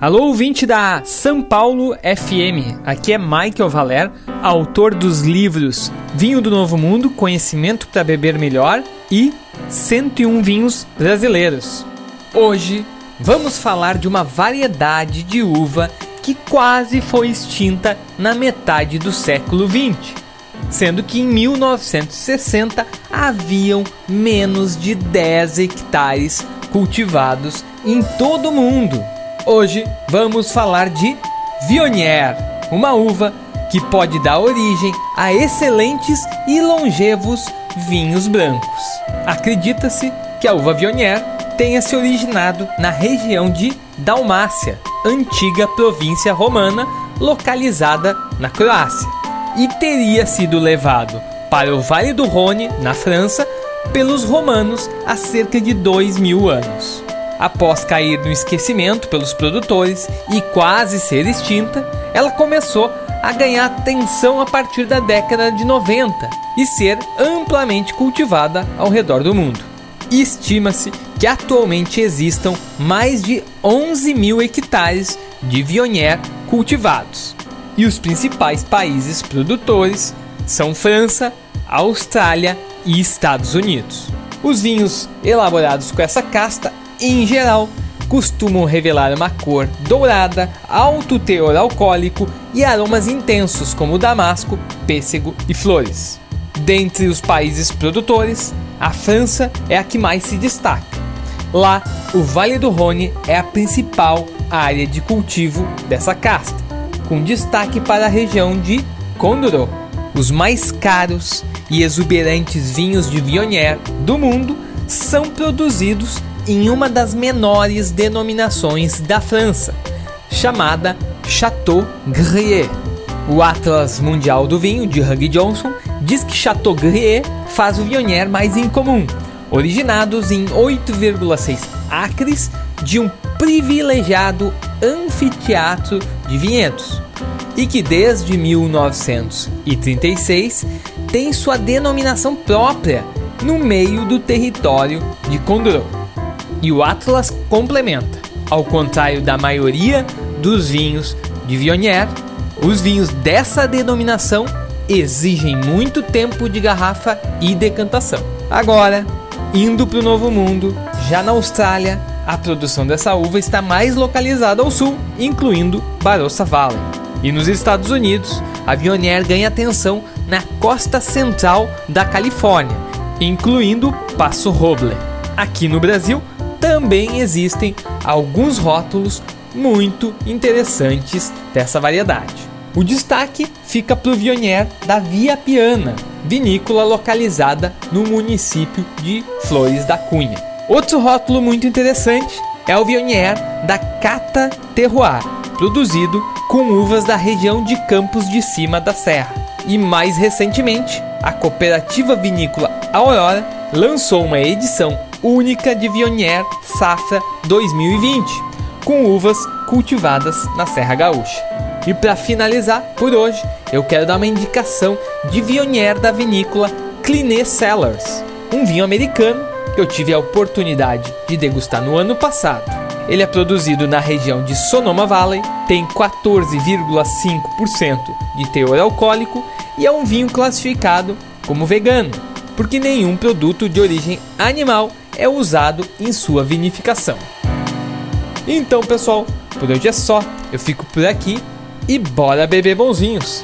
Alô, ouvinte da São Paulo FM. Aqui é Michael Valer, autor dos livros Vinho do Novo Mundo, Conhecimento para Beber Melhor e 101 Vinhos Brasileiros. Hoje vamos falar de uma variedade de uva que quase foi extinta na metade do século 20, sendo que em 1960 haviam menos de 10 hectares cultivados em todo o mundo. Hoje vamos falar de Viognier, uma uva que pode dar origem a excelentes e longevos vinhos brancos. Acredita-se que a uva Viognier tenha se originado na região de Dalmácia, antiga província romana localizada na Croácia, e teria sido levado para o Vale do Rhône, na França, pelos romanos há cerca de dois mil anos. Após cair no esquecimento pelos produtores e quase ser extinta, ela começou a ganhar atenção a partir da década de 90 e ser amplamente cultivada ao redor do mundo. Estima-se que atualmente existam mais de 11 mil hectares de Viognier cultivados. E os principais países produtores são França, Austrália e Estados Unidos. Os vinhos elaborados com essa casta em geral, costumam revelar uma cor dourada, alto teor alcoólico e aromas intensos como damasco, pêssego e flores. Dentre os países produtores, a França é a que mais se destaca. Lá, o Vale do Rhône é a principal área de cultivo dessa casta, com destaque para a região de Condorot. Os mais caros e exuberantes vinhos de Viognier do mundo são produzidos em uma das menores denominações da França, chamada Chateau Gruyère. O Atlas Mundial do Vinho, de Hugh Johnson, diz que Chateau Gruyère faz o Viognier mais incomum, originados em 8,6 acres de um privilegiado anfiteatro de vinhedos, e que desde 1936 tem sua denominação própria no meio do território de Condorot. E o Atlas complementa. Ao contrário da maioria dos vinhos de Viognier, os vinhos dessa denominação exigem muito tempo de garrafa e decantação. Agora, indo para o Novo Mundo, já na Austrália, a produção dessa uva está mais localizada ao sul, incluindo Barossa Valley. E nos Estados Unidos, a Viognier ganha atenção na costa central da Califórnia, incluindo Passo Roble. Aqui no Brasil, também existem alguns rótulos muito interessantes dessa variedade. O destaque fica para o Viognier da Via Piana, vinícola localizada no município de Flores da Cunha. Outro rótulo muito interessante é o Viognier da Cata Terroir, produzido com uvas da região de Campos de Cima da Serra. E mais recentemente, a cooperativa vinícola Aurora lançou uma edição única de Viognier Safra 2020, com uvas cultivadas na Serra Gaúcha. E para finalizar por hoje, eu quero dar uma indicação de Viognier da vinícola Cliné Cellars, um vinho americano que eu tive a oportunidade de degustar no ano passado. Ele é produzido na região de Sonoma Valley, tem 14,5% de teor alcoólico e é um vinho classificado como vegano, porque nenhum produto de origem animal é usado em sua vinificação. Então, pessoal, por hoje é só. Eu fico por aqui e bora beber bonzinhos.